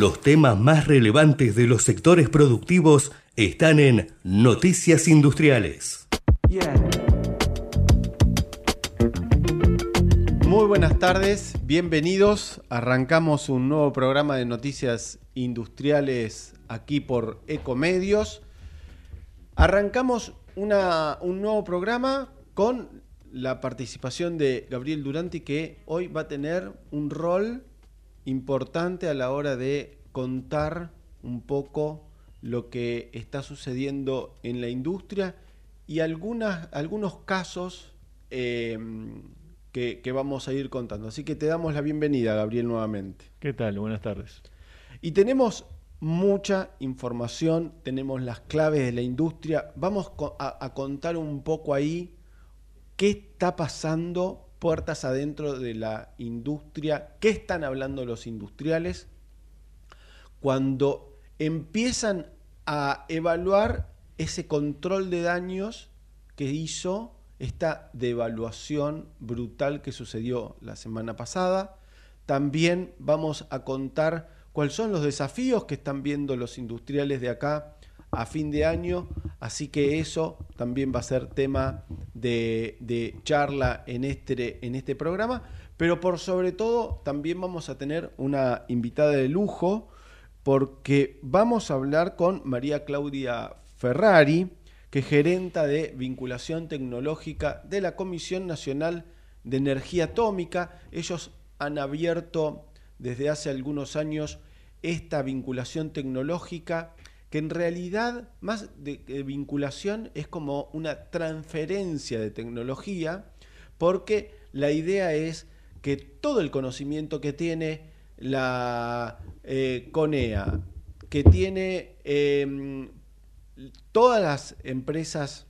Los temas más relevantes de los sectores productivos están en Noticias Industriales. Muy buenas tardes, bienvenidos. Arrancamos un nuevo programa de noticias industriales aquí por Ecomedios. Arrancamos un nuevo programa con la participación de Gabriel Duranti que hoy va a tener un rol importante a la hora de contar un poco lo que está sucediendo en la industria y algunas, algunos casos em, que, que, vamos a ir contando. Así que te damos la bienvenida, Gabriel, nuevamente. ¿Qué tal? Buenas tardes. Y tenemos mucha información, tenemos las claves de la industria. Vamos a, contar un poco ahí qué está pasando puertas adentro de la industria, qué están hablando los industriales cuando empiezan a evaluar ese control de daños que hizo esta devaluación brutal que sucedió la semana pasada. También vamos a contar cuáles son los desafíos que están viendo los industriales de acá a fin de año, así que eso también va a ser tema de, charla en este, en este programa, pero por sobre todo también vamos a tener una invitada de lujo, porque vamos a hablar con María Claudia Ferrari, que es gerenta de vinculación tecnológica de la Comisión Nacional de Energía Atómica. Ellos han abierto desde hace algunos años esta vinculación tecnológica que en realidad más de, vinculación es como una transferencia de tecnología porque la idea es que todo el conocimiento que tiene la eh, CONEA, que tiene em, todas las empresas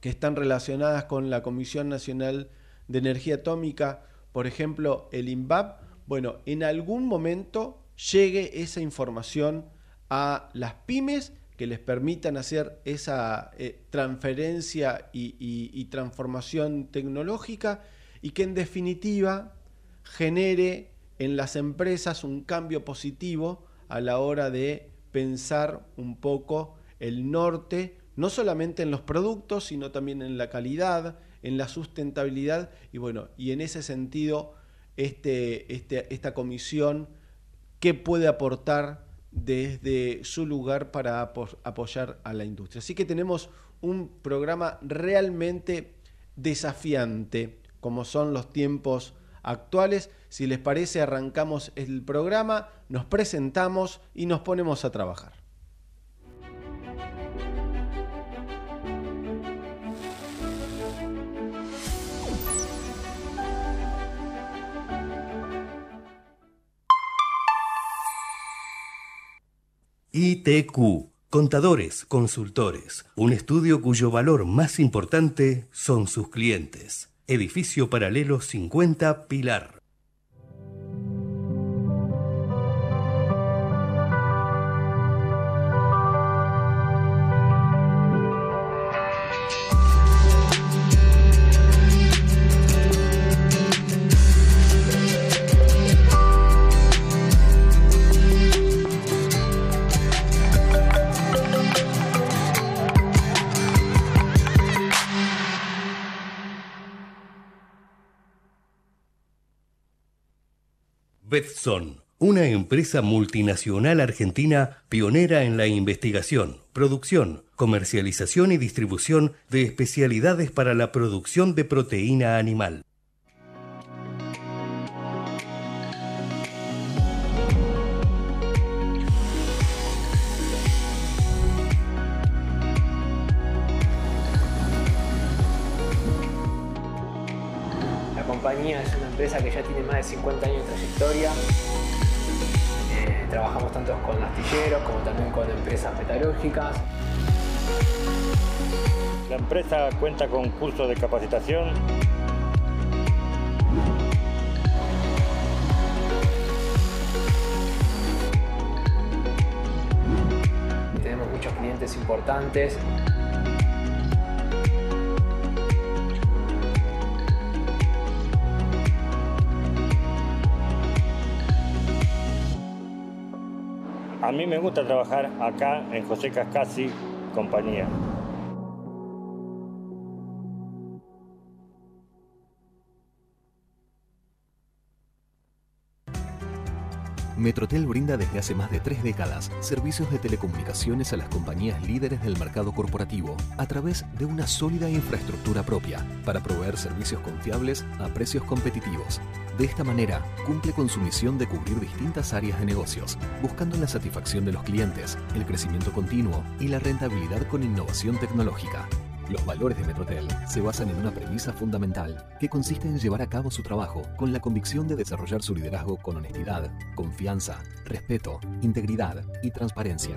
que están relacionadas con la Comisión Nacional de Energía Atómica, por ejemplo, el INVAP, bueno, en algún momento llegue esa información a las pymes que les permitan hacer esa eh, transferencia y, transformación tecnológica y que en definitiva genere en las empresas un cambio positivo a la hora de pensar un poco el norte, no solamente en los productos, sino también en la calidad, en la sustentabilidad. Y bueno, y en ese sentido este, este, esta comisión, ¿qué puede aportar desde su lugar para apoyar a la industria? Así que tenemos un programa realmente desafiante, como son los tiempos actuales. Si les parece, arrancamos el programa, nos presentamos y nos ponemos a trabajar. ITQ, Contadores, Consultores, un estudio cuyo valor más importante son sus clientes. Edificio Paralelo 50 Pilar. Betson, una empresa multinacional argentina pionera en la investigación, producción, comercialización y distribución de especialidades para la producción de proteína animal. Empresa que ya tiene más de 50 años de trayectoria. Eh, trabajamos tanto con astilleros como también con empresas metalúrgicas. La empresa cuenta con cursos de capacitación. Tenemos muchos clientes importantes. A mí me gusta trabajar acá en José Cascasi, compañía. Metrotel brinda desde hace más de tres décadas servicios de telecomunicaciones a las compañías líderes del mercado corporativo a través de una sólida infraestructura propia para proveer servicios confiables a precios competitivos. De esta manera, cumple con su misión de cubrir distintas áreas de negocios, buscando la satisfacción de los clientes, el crecimiento continuo y la rentabilidad con innovación tecnológica. Los valores de Metrotel se basan en una premisa fundamental que consiste en llevar a cabo su trabajo con la convicción de desarrollar su liderazgo con honestidad, confianza, respeto, integridad y transparencia.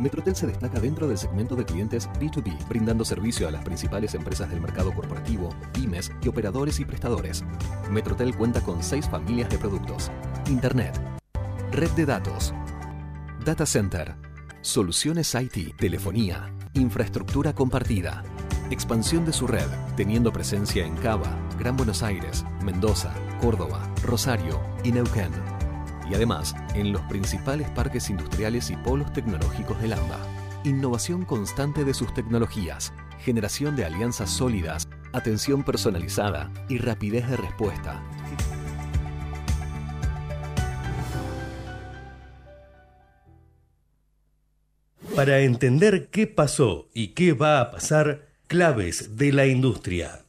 Metrotel se destaca dentro del segmento de clientes B2B, brindando servicio a las principales empresas del mercado corporativo, pymes y operadores y prestadores. Metrotel cuenta con seis familias de productos. Internet, red de datos, data center, soluciones IT, telefonía, infraestructura compartida, expansión de su red, teniendo presencia en Cava, Gran Buenos Aires, Mendoza, Córdoba, Rosario y Neuquén. Y además, en los principales parques industriales y polos tecnológicos del AMBA. Innovación constante de sus tecnologías, generación de alianzas sólidas, atención personalizada y rapidez de respuesta. Para entender qué pasó y qué va a pasar, claves de la industria.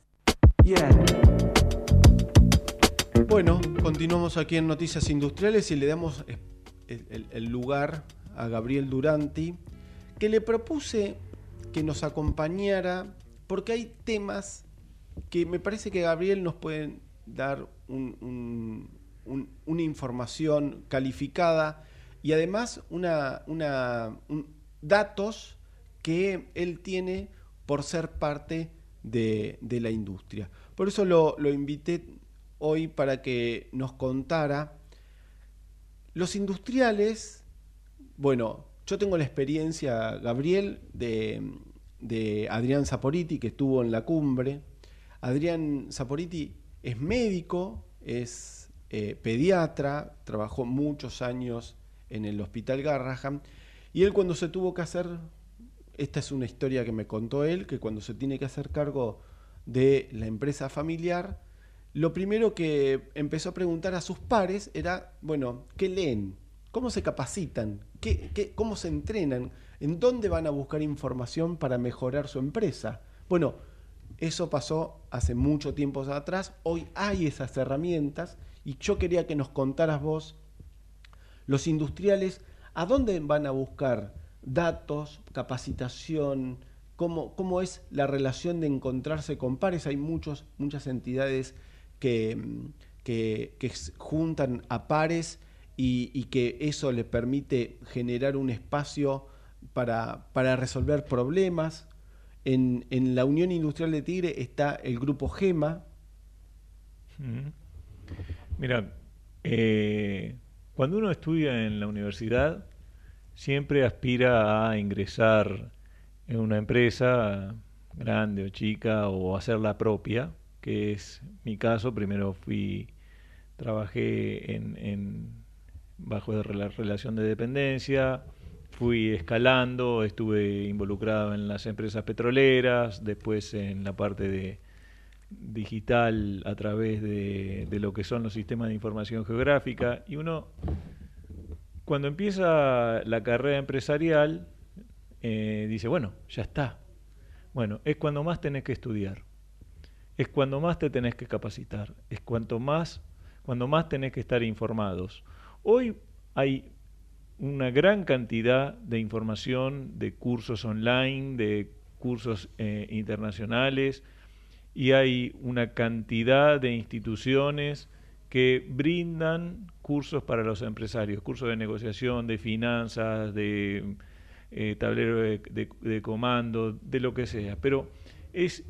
Bueno, continuamos aquí en Noticias Industriales y le damos el, el lugar a Gabriel Duranti, que le propuse que nos acompañara porque hay temas que me parece que Gabriel nos puede dar un- un- un- una información calificada y además una, una- un- datos que él tiene por ser parte de, de la industria. Por eso lo, lo invité hoy para que nos contara los industriales, bueno, yo tengo la experiencia, Gabriel, de, de Adrián Saporiti, que estuvo en la cumbre. Adrián Saporiti es médico, es eh, pediatra, trabajó muchos años en el Hospital Garraham, y él cuando se tuvo que hacer, esta es una historia que me contó él, que cuando se tiene que hacer cargo de la empresa familiar, lo primero que empezó a preguntar a sus pares era, bueno, ¿qué leen? ¿Cómo se capacitan? ¿Qué, cómo se entrenan? ¿En dónde van a buscar información para mejorar su empresa? Bueno, eso pasó hace mucho tiempo atrás. Hoy hay esas herramientas y yo quería que nos contaras vos, los industriales, a dónde van a buscar datos, capacitación, cómo, cómo es la relación de encontrarse con pares. Hay muchos, muchas entidades que, que, juntan a pares y, que eso le permite generar un espacio para, para resolver problemas. En, en la Unión Industrial de Tigre está el grupo GEMA. Mm. Mira, eh, cuando uno estudia en la universidad, siempre aspira a ingresar en una empresa grande o chica o hacer la propia, que es mi caso. Primero fui, trabajé en, en- bajo la relación de dependencia, fui escalando, estuve involucrado en las empresas petroleras, después en la parte de digital a través de, de lo que son los sistemas de información geográfica y uno cuando empieza la carrera empresarial eh, dice bueno ya está bueno es cuando más tenés que estudiar es cuando más te tenés que capacitar es cuanto más cuando más tenés que estar informados. Hoy hay una gran cantidad de información de cursos online de cursos eh, internacionales y hay una cantidad de instituciones que brindan cursos para los empresarios, cursos de negociación, de finanzas, de eh, tablero de, de- de comando, de lo que sea. Pero es,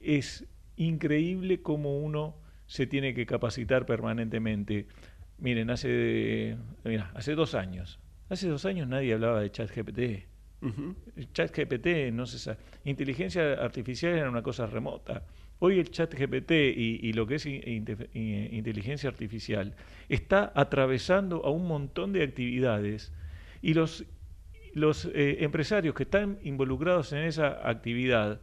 es increíble cómo uno se tiene que capacitar permanentemente. Miren, hace, mira, hace dos años, hace dos años nadie hablaba de ChatGPT. Ujú. El chat GPT, no se sabe. Inteligencia artificial era una cosa remota. Hoy el chat GPT y, lo que es inteligencia artificial está atravesando a un montón de actividades Y los, los eh, empresarios que están involucrados en esa actividad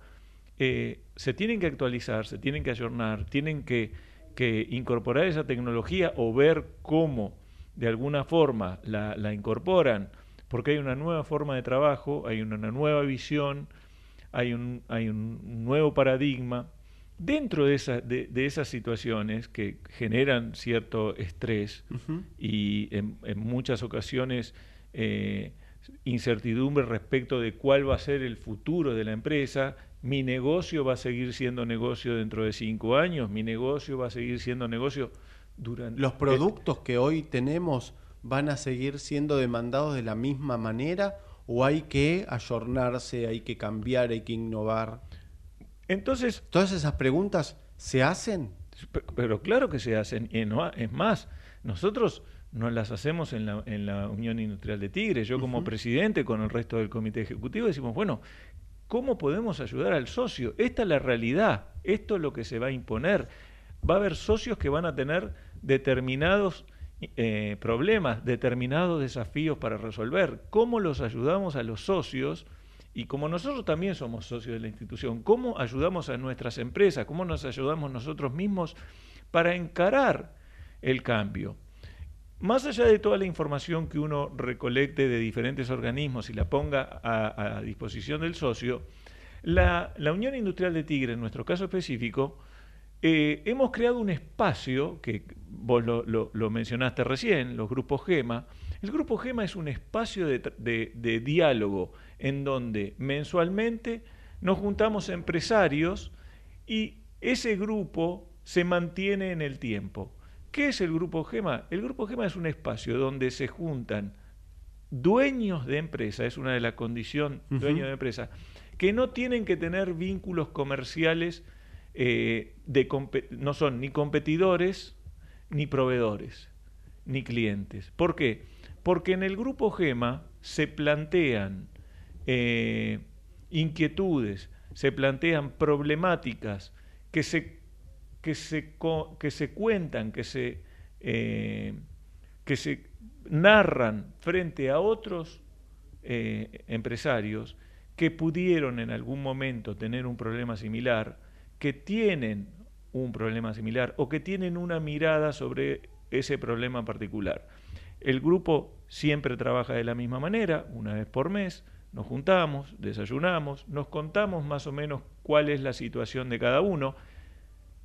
eh, se tienen que actualizar, se tienen que ayornar, tienen que, que, incorporar esa tecnología o ver cómo de alguna forma la, la, incorporan, porque hay una nueva forma de trabajo, hay una, una nueva visión, hay un, hay un nuevo paradigma. Dentro de, esa, de, de, esas situaciones que generan cierto estrés uh -huh. y en, en, muchas ocasiones eh, incertidumbre respecto de cuál va a ser el futuro de la empresa, mi negocio va a seguir siendo negocio dentro de cinco años, mi negocio va a seguir siendo negocio durante... ¿Los productos que hoy tenemos van a seguir siendo demandados de la misma manera o hay que ayornarse, hay que cambiar, hay que innovar? Entonces... ¿Todas esas preguntas se hacen? Pero claro que se hacen. Y no, es más, nosotros no las hacemos en la, en la Unión Industrial de Tigre. Yo como uh -huh. presidente con el resto del comité ejecutivo decimos, bueno, ¿cómo podemos ayudar al socio? Esta es la realidad, esto es lo que se va a imponer. Va a haber socios que van a tener determinados eh, problemas, determinados desafíos para resolver. ¿Cómo los ayudamos a los socios? Y como nosotros también somos socios de la institución, ¿cómo ayudamos a nuestras empresas? ¿Cómo nos ayudamos nosotros mismos para encarar el cambio? Más allá de toda la información que uno recolecte de diferentes organismos y la ponga a, disposición del socio, la, Unión Industrial de Tigre, en nuestro caso específico, eh, hemos creado un espacio, que vos lo, lo, mencionaste recién, los grupos GEMA. El grupo GEMA es un espacio de, de, de diálogo en donde mensualmente nos juntamos empresarios y ese grupo se mantiene en el tiempo. ¿Qué es el Grupo GEMA? El Grupo GEMA es un espacio donde se juntan dueños de empresa, es una de las condiciones, uh -huh. dueños de empresa, que no tienen que tener vínculos comerciales, eh, de no son ni competidores, ni proveedores, ni clientes. ¿Por qué? Porque en el Grupo GEMA se plantean eh, inquietudes, se plantean problemáticas que se que se, que se cuentan, que se, eh, que se narran frente a otros eh, empresarios que pudieron en algún momento tener un problema similar, que tienen un problema similar o que tienen una mirada sobre ese problema particular. El grupo siempre trabaja de la misma manera, una vez por mes, nos juntamos, desayunamos, nos contamos más o menos cuál es la situación de cada uno,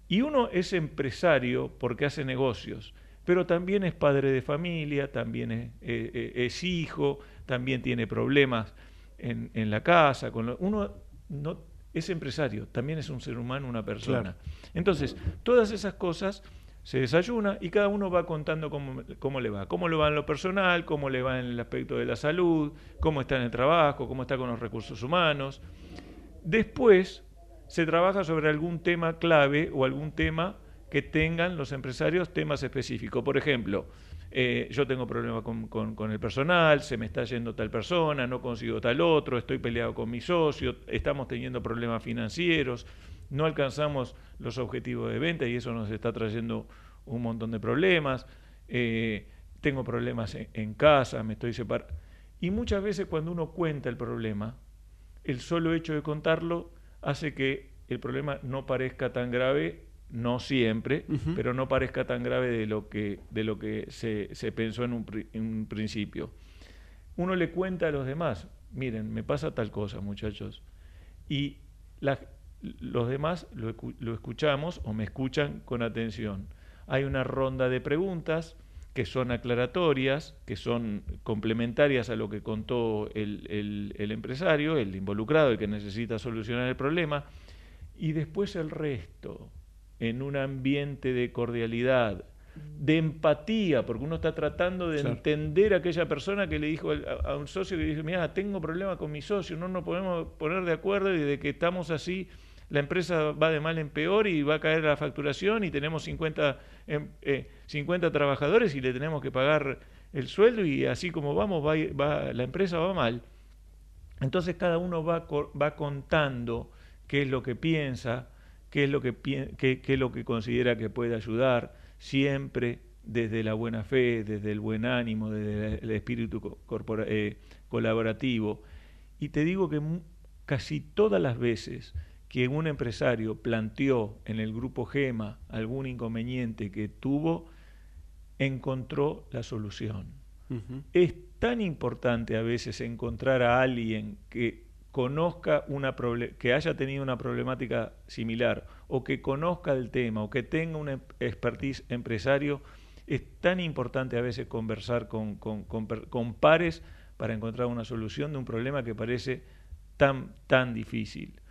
y uno es empresario porque hace negocios, pero también es padre de familia, también es, eh, es hijo, también tiene problemas en, en la casa. Con lo, uno no, es empresario, también es un ser humano, una persona. Claro. Entonces, todas esas cosas se desayuna y cada uno va contando cómo, cómo, le va, cómo le va en lo personal, cómo le va en el aspecto de la salud, cómo está en el trabajo, cómo está con los recursos humanos. Después se trabaja sobre algún tema clave o algún tema que tengan los empresarios temas específicos. Por ejemplo, eh, yo tengo problemas con, con, con, el personal, se me está yendo tal persona, no consigo tal otro, estoy peleado con mi socio, estamos teniendo problemas financieros, no alcanzamos los objetivos de venta y eso nos está trayendo un montón de problemas, eh, tengo problemas en, en casa, me estoy separando. Y muchas veces cuando uno cuenta el problema, el solo hecho de contarlo hace que el problema no parezca tan grave, no siempre, uh -huh. pero no parezca tan grave de lo que, de lo que se, se pensó en un, en un, principio. Uno le cuenta a los demás, miren, me pasa tal cosa, muchachos, y la, los demás lo, lo escuchamos o me escuchan con atención. Hay una ronda de preguntas que son aclaratorias, que son complementarias a lo que contó el, el, el, empresario, el involucrado, el que necesita solucionar el problema, y después el resto, en un ambiente de cordialidad, de empatía, porque uno está tratando de claro. entender a aquella persona que le dijo a, a un socio que dice, mira, tengo problema con mi socio, no nos podemos poner de acuerdo y de que estamos así la empresa va de mal en peor y va a caer la facturación y tenemos 50, eh, 50 trabajadores y le tenemos que pagar el sueldo y así como vamos, va, va, la empresa va mal. Entonces cada uno va, va contando qué es lo que piensa, qué es lo que, qué, qué es lo que considera que puede ayudar, siempre desde la buena fe, desde el buen ánimo, desde el espíritu eh, colaborativo. Y te digo que casi todas las veces que un empresario planteó en el grupo GEMA algún inconveniente que tuvo, encontró la solución. Es tan importante a veces encontrar a alguien que conozca una que haya tenido una problemática similar o que conozca el tema o que tenga una expertise empresario, es tan importante a veces conversar con, con, pares para encontrar una solución de un problema que parece tan, tan difícil.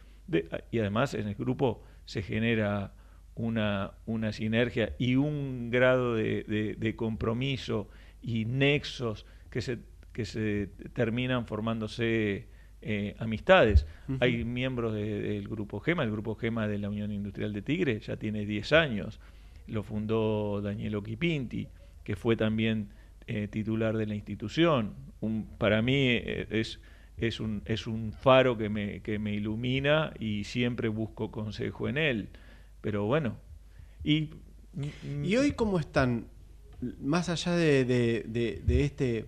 Y además en el grupo se genera una, una sinergia y un grado de, de compromiso y nexos que se, que se terminan formándose eh, amistades. Hay miembros del Grupo GEMA, el Grupo GEMA de la Unión Industrial de Tigre ya tiene 10 años, lo fundó Daniel Oquipinti, que fue también eh, titular de la institución. Un, para mí eh, es, es, un, es un faro que me, que me ilumina y siempre busco consejo en él. Pero bueno, y... ¿Y hoy cómo están, más allá de, de este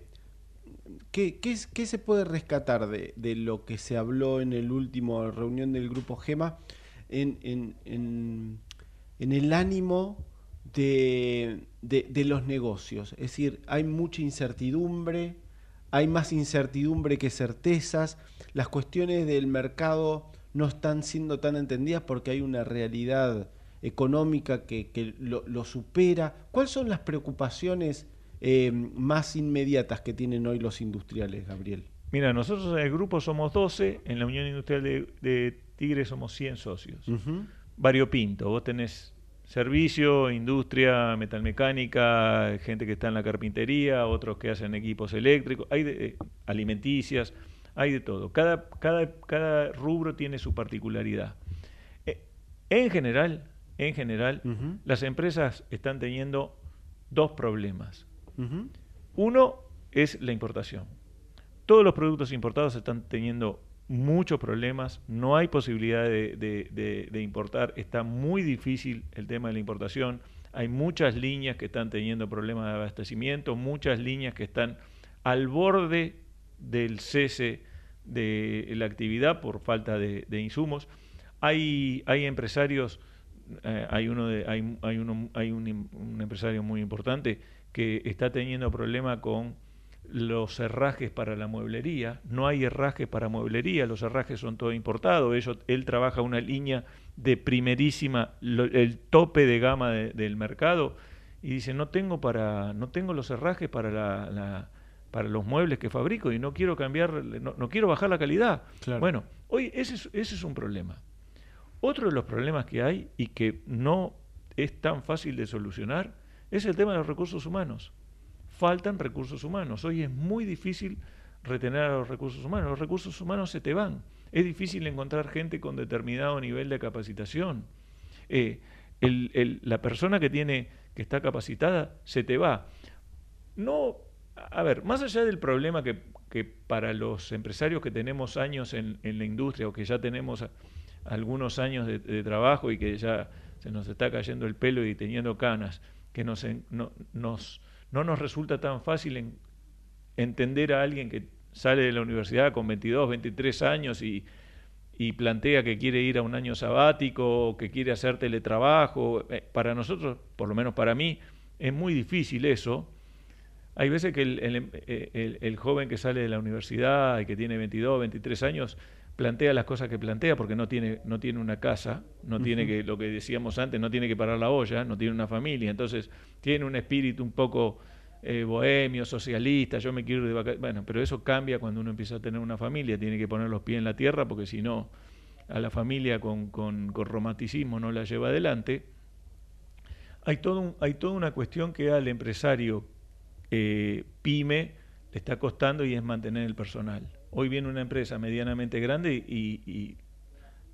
¿Qué, se puede rescatar de, lo que se habló en el último reunión del grupo GEMA en, el ánimo de, los negocios? Es decir, hay mucha incertidumbre, hay más incertidumbre que certezas, las cuestiones del mercado no están siendo tan entendidas porque hay una realidad económica que, lo, lo supera. ¿Cuáles son las preocupaciones? Eh, más inmediatas que tienen hoy los industriales, Gabriel? Mira, nosotros en el grupo somos 12, en la Unión Industrial de, Tigre somos 100 socios. Variopinto, vos tenés servicio, industria, metalmecánica, gente que está en la carpintería, otros que hacen equipos eléctricos, hay de, eh, alimenticias, hay de todo. Cada, cada, cada rubro tiene su particularidad. Eh, en general, en general, las empresas están teniendo dos problemas. Uno es la importación. Todos los productos importados están teniendo muchos problemas, no hay posibilidad de, importar, está muy difícil el tema de la importación, hay muchas líneas que están teniendo problemas de abastecimiento, muchas líneas que están al borde del cese de la actividad por falta de, insumos. Hay, hay empresarios, eh, hay, uno de, hay, hay, uno, hay un, un empresario muy importante que está teniendo problema con los herrajes para la mueblería. No hay herrajes para mueblería, los herrajes son todo importados. Ellos, él trabaja una línea de primerísima, el tope de gama del mercado, y dice, no tengo, para, no tengo los herrajes para, la, para los muebles que fabrico y no quiero cambiar, no, quiero bajar la calidad. Bueno, hoy ese es, ese es un problema. Otro de los problemas que hay y que no es tan fácil de solucionar es el tema de los recursos humanos. Faltan recursos humanos. Hoy es muy difícil retener a los recursos humanos. Los recursos humanos se te van. Es difícil encontrar gente con determinado nivel de capacitación. Eh, la persona que tiene que está capacitada se te va. No, a ver, más allá del problema que, para los empresarios que tenemos años en, la industria o que ya tenemos algunos años de, trabajo y que ya se nos está cayendo el pelo y teniendo canas, que nos, no, nos, no nos resulta tan fácil entender a alguien que sale de la universidad con 22, 23 años y, plantea que quiere ir a un año sabático, que quiere hacer teletrabajo. Eh, para nosotros, por lo menos para mí, es muy difícil eso. Hay veces que el, el joven que sale de la universidad y que tiene 22, 23 años plantea las cosas que plantea porque no tiene, no tiene una casa, no tiene que, lo que decíamos antes, no tiene que parar la olla, no tiene una familia, entonces tiene un espíritu un poco eh, bohemio, socialista, yo me quiero ir de vacaciones. Bueno, pero eso cambia cuando uno empieza a tener una familia, tiene que poner los pies en la tierra porque si no, a la familia con, con, romanticismo no la lleva adelante. Hay, todo hay toda una cuestión que al empresario eh, pyme le está costando y es mantener el personal. Hoy viene una empresa medianamente grande y,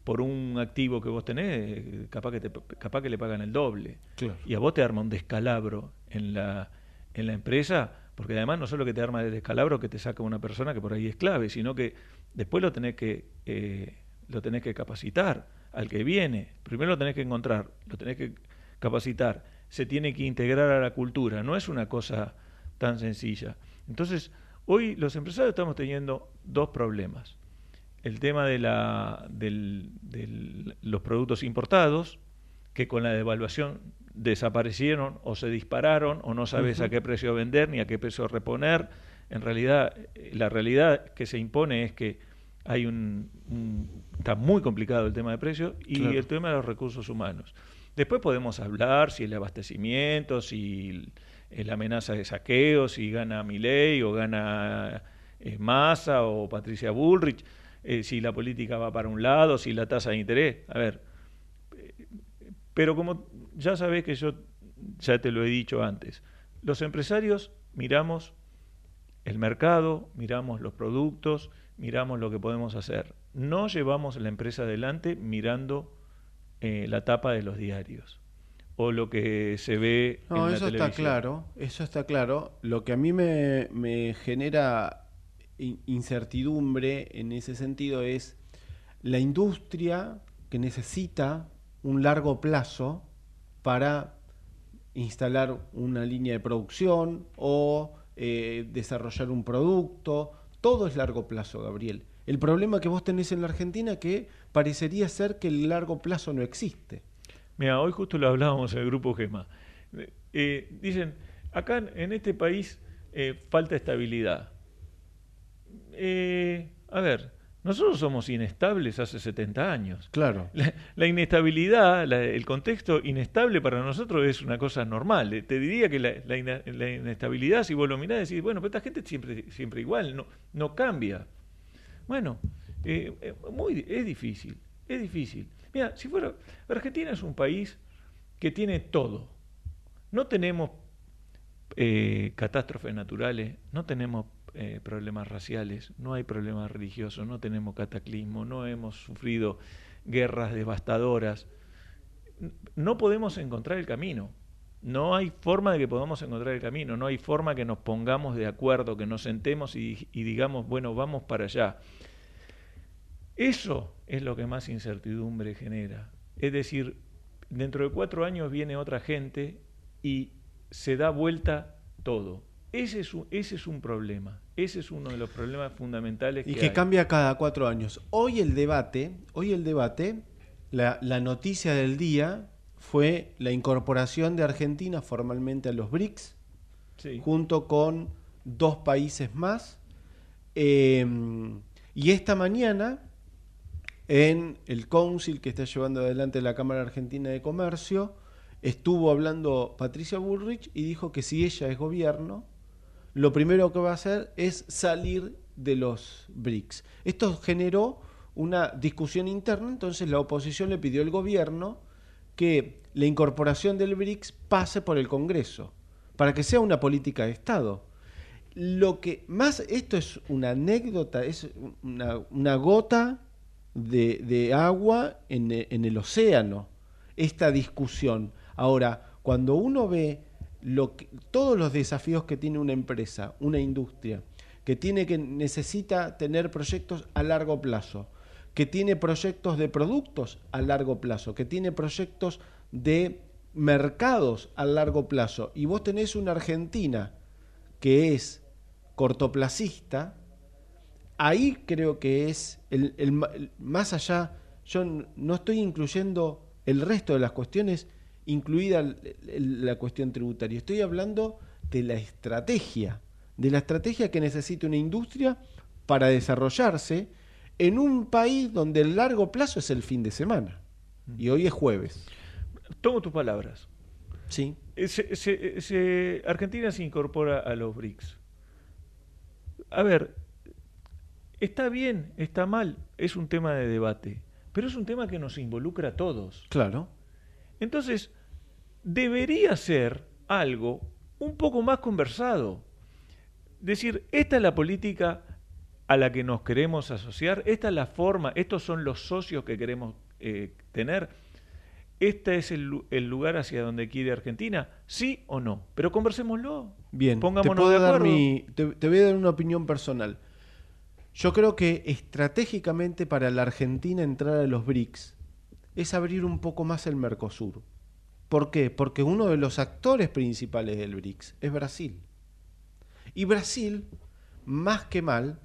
por un activo que vos tenés, capaz que, te, capaz que le pagan el doble. Y a vos te arma un descalabro en la, en la empresa, porque además no solo que te arma el descalabro que te saca una persona que por ahí es clave, sino que después lo tenés que, eh, lo tenés que capacitar al que viene. Primero lo tenés que encontrar, lo tenés que capacitar se tiene que integrar a la cultura, no es una cosa tan sencilla. Entonces, hoy los empresarios estamos teniendo dos problemas. El tema de, la, del, los productos importados, que con la devaluación desaparecieron o se dispararon o no sabes a qué precio vender ni a qué precio reponer. En realidad, la realidad que se impone es que hay un, está muy complicado el tema de precios y el tema de los recursos humanos. Después podemos hablar si el abastecimiento, si la amenaza de saqueo, si gana Milei o gana eh, Massa o Patricia Bullrich, eh, si la política va para un lado, si la tasa de interés. A ver, eh, pero como ya sabés que yo ya te lo he dicho antes, los empresarios miramos el mercado, miramos los productos, miramos lo que podemos hacer. No llevamos la empresa adelante mirando eh, la tapa de los diarios o lo que se ve no, en la eso está claro, eso está claro. Lo que a mí me, me genera incertidumbre en ese sentido es la industria que necesita un largo plazo para instalar una línea de producción o eh, desarrollar un producto. Todo es largo plazo, Gabriel. El problema que vos tenés en la Argentina que parecería ser que el largo plazo no existe. Mira, hoy justo lo hablábamos en el grupo GEMA. Eh, dicen, acá en este país eh, falta estabilidad. a ver, nosotros somos inestables hace 70 años. Claro. La, inestabilidad, el contexto inestable para nosotros es una cosa normal. Eh, te diría que la, inestabilidad, si vos lo mirás, decís, bueno, pero esta gente siempre, siempre igual, no, no cambia. Bueno, eh, eh, muy, es difícil, es difícil. Mira, si fuera, Argentina es un país que tiene todo. No tenemos catástrofes naturales, no tenemos eh, problemas raciales, no hay problemas religiosos, no tenemos cataclismo, no hemos sufrido guerras devastadoras. No podemos encontrar el camino. No hay forma de que podamos encontrar el camino, no hay forma que nos pongamos de acuerdo, que nos sentemos y digamos, bueno, vamos para allá. Eso es lo que más incertidumbre genera. Es decir, dentro de cuatro años viene otra gente y se da vuelta todo. Ese es, un, ese es un problema, ese es uno de los problemas fundamentales. Y que, cambia cada cuatro años. Hoy el debate, hoy el debate, la, la, noticia del día fue la incorporación de Argentina formalmente a los BRICS, junto con dos países más. Em, y esta mañana, en el council que está llevando adelante la Cámara Argentina de Comercio, estuvo hablando Patricia Bullrich y dijo que si ella es gobierno, lo primero que va a hacer es salir de los BRICS. Esto generó una discusión interna, entonces la oposición le pidió al gobierno que la incorporación del BRICS pase por el Congreso, para que sea una política de Estado. Lo que más, esto es una anécdota, es una, gota de, agua en, en el océano, esta discusión. Ahora, cuando uno ve todos los desafíos que tiene una empresa, una industria, que tiene que necesita tener proyectos a largo plazo, que tiene proyectos de productos a largo plazo, que tiene proyectos de mercados a largo plazo, y vos tenés una Argentina que es cortoplacista, ahí creo que es el más allá, yo no estoy incluyendo el resto de las cuestiones, incluida la cuestión tributaria. Estoy hablando de la estrategia, de la estrategia que necesita una industria para desarrollarse en un país donde el largo plazo es el fin de semana. Y hoy es jueves. Tomo tus palabras. Sí. Argentina se incorpora a los BRICS. A ver, está bien, está mal, es un tema de debate, pero es un tema que nos involucra a todos. Claro. Entonces, debería ser algo un poco más conversado. Decir, esta es la política a la que nos queremos asociar, esta es la forma, estos son los socios que queremos eh, tener, este es el, lugar hacia donde quiere Argentina, sí o no, pero conversémoslo. Bien, Pongámonos te, de acuerdo. Dar te voy a dar una opinión personal. Yo creo que estratégicamente para la Argentina entrar a los BRICS es abrir un poco más el Mercosur ¿Por qué? Porque uno de los actores principales del BRICS es Brasil. Y Brasil, más que mal,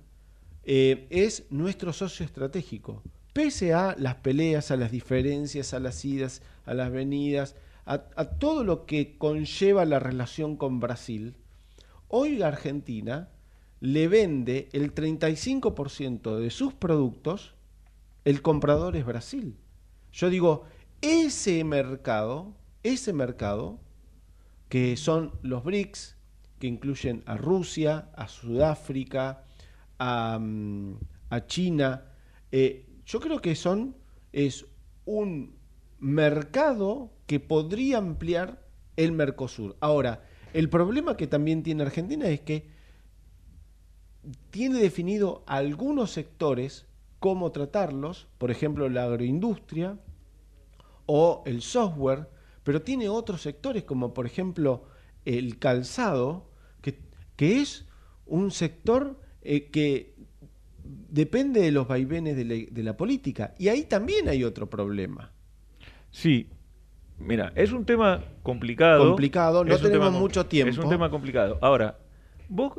eh, es nuestro socio estratégico. Pese a las peleas, a las diferencias, a las idas, a las venidas, a, a todo lo que conlleva la relación con Brasil, hoy Argentina le vende el 35% de sus productos, el comprador es Brasil. Yo digo, ese mercado, ese mercado, que son los BRICS, que incluyen a Rusia, a Sudáfrica, a, mm, China, eh, yo creo que son, es un mercado que podría ampliar el Mercosur. Ahora, el problema que también tiene Argentina es que tiene definido algunos sectores cómo tratarlos, por ejemplo la agroindustria o el software, pero tiene otros sectores como por ejemplo el calzado, que, que es un sector eh, que depende de los vaivenes de la, de la política. Y ahí también hay otro problema. Sí, mira, es un tema complicado. Complicado, no tenemos mucho tiempo. Es un tema complicado. Ahora, vos,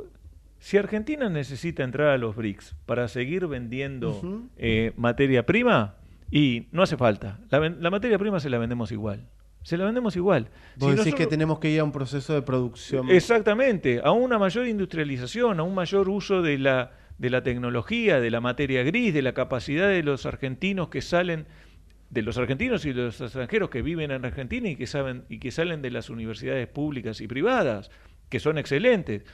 si Argentina necesita entrar a los BRICS para seguir vendiendo eh, materia prima, y no hace falta. La, materia prima se la vendemos igual. Se la vendemos igual. Vos Si decís que tenemos que ir a un proceso de producción. Exactamente, a una mayor industrialización, a un mayor uso de la, de la tecnología, de la materia gris, de la capacidad de los argentinos que salen, de los argentinos y de los extranjeros que viven en Argentina y que saben y que salen de las universidades públicas y privadas, que son excelentes.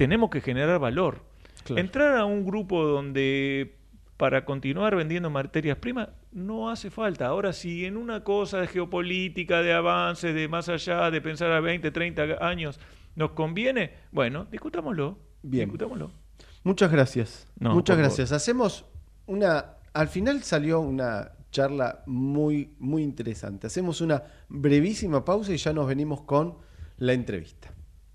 Tenemos que generar valor. Claro. Entrar a un grupo donde para continuar vendiendo materias primas no hace falta. Ahora, si en una cosa de geopolítica, de avance, de más allá, de pensar a 20, 30 años, nos conviene, bueno, discutámoslo. Bien. Discutámoslo. Muchas gracias. No, Muchas gracias. Hacemos una. Al final salió una charla muy, muy interesante. Hacemos una brevísima pausa y ya nos venimos con la entrevista.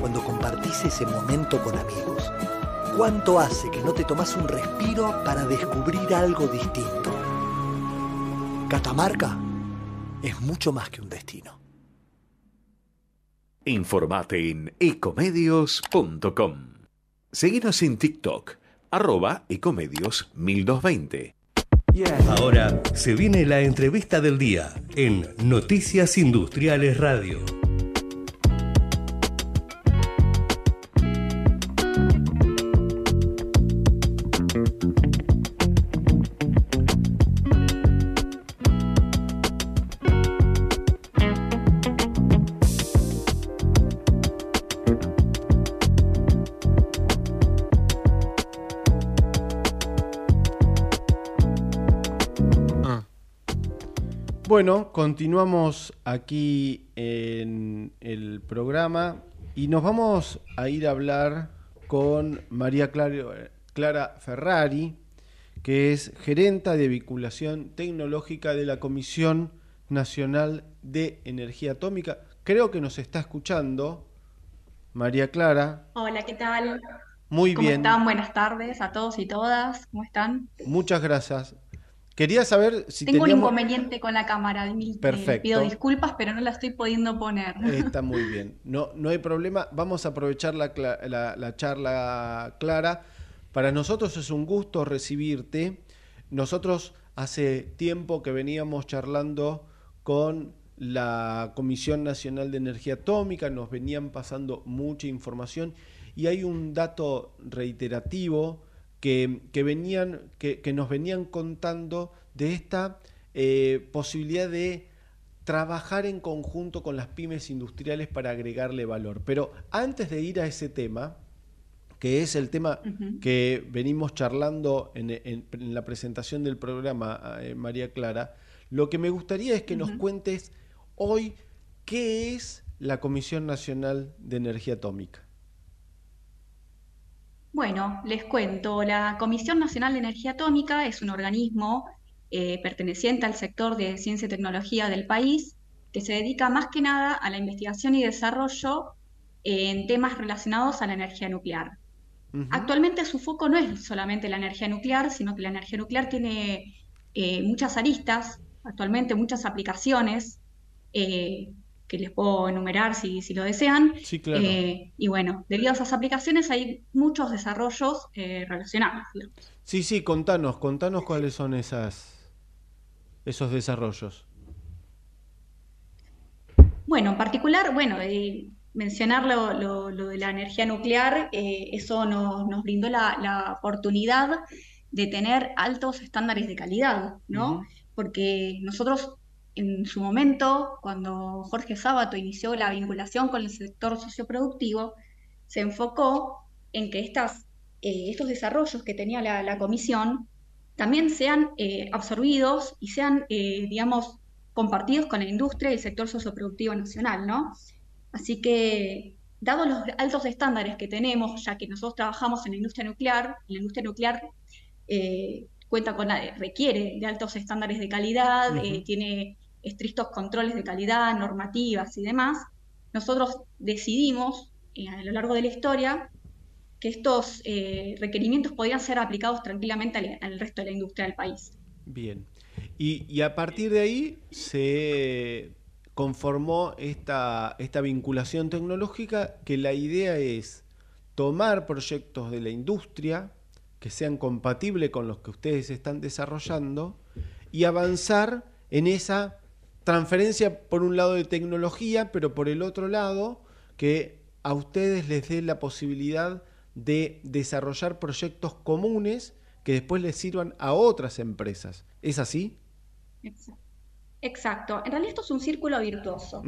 cuando compartís ese momento con amigos. ¿Cuánto hace que no te tomas un respiro para descubrir algo distinto? Catamarca es mucho más que un destino. Informate en ecomedios.com. Seguinos en TikTok, arroba ecomedios 1220. Ahora se viene la entrevista del día en Noticias Industriales Radio. Bueno, continuamos aquí en el programa y nos vamos a ir a hablar con María Clara Ferrari, que es gerenta de vinculación tecnológica de la Comisión Nacional de Energía Atómica. Creo que nos está escuchando. María Clara, Hola, ¿qué tal? muy ¿Cómo bien. están? Buenas tardes a todos y todas. ¿Cómo están? Muchas gracias. Quería saber si Tengo teníamos... un inconveniente con la cámara, Emil, eh, Perfecto. pido disculpas, pero no la estoy pudiendo poner. Está muy bien. No, no hay problema. Vamos a aprovechar la, cla- la- la charla clara. Para nosotros es un gusto recibirte. Nosotros hace tiempo que veníamos charlando con la Comisión Nacional de Energía Atómica, nos venían pasando mucha información y hay un dato reiterativo que, que venían, que, que nos venían contando de esta eh, posibilidad de trabajar en conjunto con las pymes industriales para agregarle valor. Pero antes de ir a ese tema, que es el tema que venimos charlando en, en- en la presentación del programa, eh, María Clara, lo que me gustaría es que nos cuentes hoy qué es la Comisión Nacional de Energía Atómica. Bueno, les cuento, la Comisión Nacional de Energía Atómica es un organismo eh, perteneciente al sector de ciencia y tecnología del país que se dedica más que nada a la investigación y desarrollo en temas relacionados a la energía nuclear. Actualmente su foco no es solamente la energía nuclear, sino que la energía nuclear tiene eh, muchas aristas, actualmente muchas aplicaciones eh, que les puedo enumerar si, si lo desean. Sí, claro. Eh, y bueno, debido a esas aplicaciones hay muchos desarrollos eh, relacionados. digamos. Sí, sí, contanos, contanos cuáles son esas, esos desarrollos. Bueno, en particular, bueno, eh, mencionar lo, lo- lo de la energía nuclear, eh, eso nos, nos brindó la, la oportunidad de tener altos estándares de calidad, ¿no? Porque nosotros en su momento, cuando Jorge Sábato inició la vinculación con el sector socioproductivo, se enfocó en que estas, eh, estos desarrollos que tenía la, la comisión también sean eh, absorbidos y sean, eh, digamos, compartidos con la industria y el sector socioproductivo nacional, ¿no? Así que, dados los altos estándares que tenemos, ya que nosotros trabajamos en la industria nuclear, la industria nuclear eh, cuenta con, requiere de altos estándares de calidad, tiene estrictos controles de calidad, normativas y demás, nosotros decidimos eh, a lo largo de la historia que estos eh, requerimientos podían ser aplicados tranquilamente al, resto de la industria del país. Bien. Y, y a partir de ahí se conformó esta, esta vinculación tecnológica que la idea es tomar proyectos de la industria que sean compatibles con los que ustedes están desarrollando y avanzar en esa transferencia por un lado de tecnología, pero por el otro lado que a ustedes les dé la posibilidad de desarrollar proyectos comunes que después les sirvan a otras empresas. ¿Es así? Exa- Exacto. En realidad esto es un círculo virtuoso.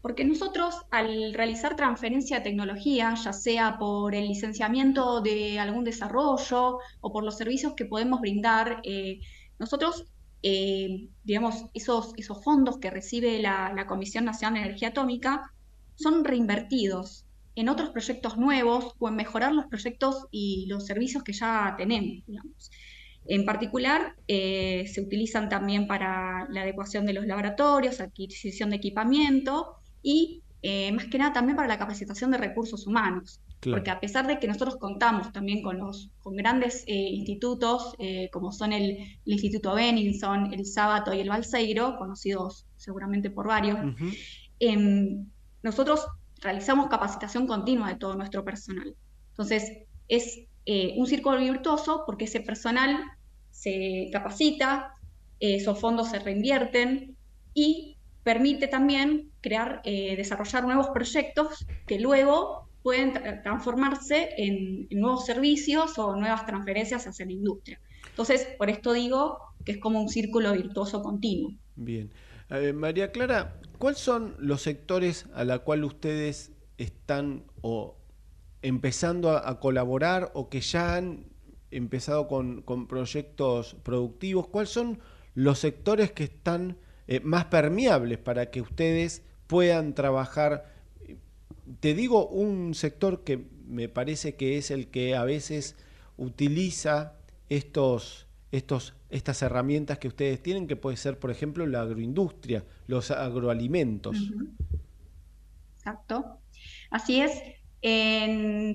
Porque nosotros al realizar transferencia de tecnología, ya sea por el licenciamiento de algún desarrollo o por los servicios que podemos brindar, eh, nosotros, eh, digamos, esos, esos fondos que recibe la, Comisión Nacional de Energía Atómica son reinvertidos en otros proyectos nuevos o en mejorar los proyectos y los servicios que ya tenemos, digamos. En particular, eh, se utilizan también para la adecuación de los laboratorios, adquisición de equipamiento y eh, más que nada también para la capacitación de recursos humanos. Claro. Porque a pesar de que nosotros contamos también con, los, con grandes eh, institutos, eh, como son el, el Instituto Benninson, el Sábato y el Balseiro, conocidos seguramente por varios, em, nosotros realizamos capacitación continua de todo nuestro personal. Entonces, es eh, un círculo virtuoso porque ese personal se capacita, esos fondos se reinvierten y permite también crear, desarrollar nuevos proyectos que luego pueden tra- transformarse en, nuevos servicios o nuevas transferencias hacia la industria. Entonces, por esto digo que es como un círculo virtuoso continuo. Bien. María Clara, ¿cuáles son los sectores a la cual ustedes están o empezando a, colaborar o que ya han empezado con, con proyectos productivos? ¿Cuáles son los sectores que están eh, más permeables para que ustedes puedan trabajar? Te digo un sector que me parece que es el que a veces utiliza estos, estos, estas herramientas que ustedes tienen, que puede ser, por ejemplo, la agroindustria, los agroalimentos. Exacto. Así es.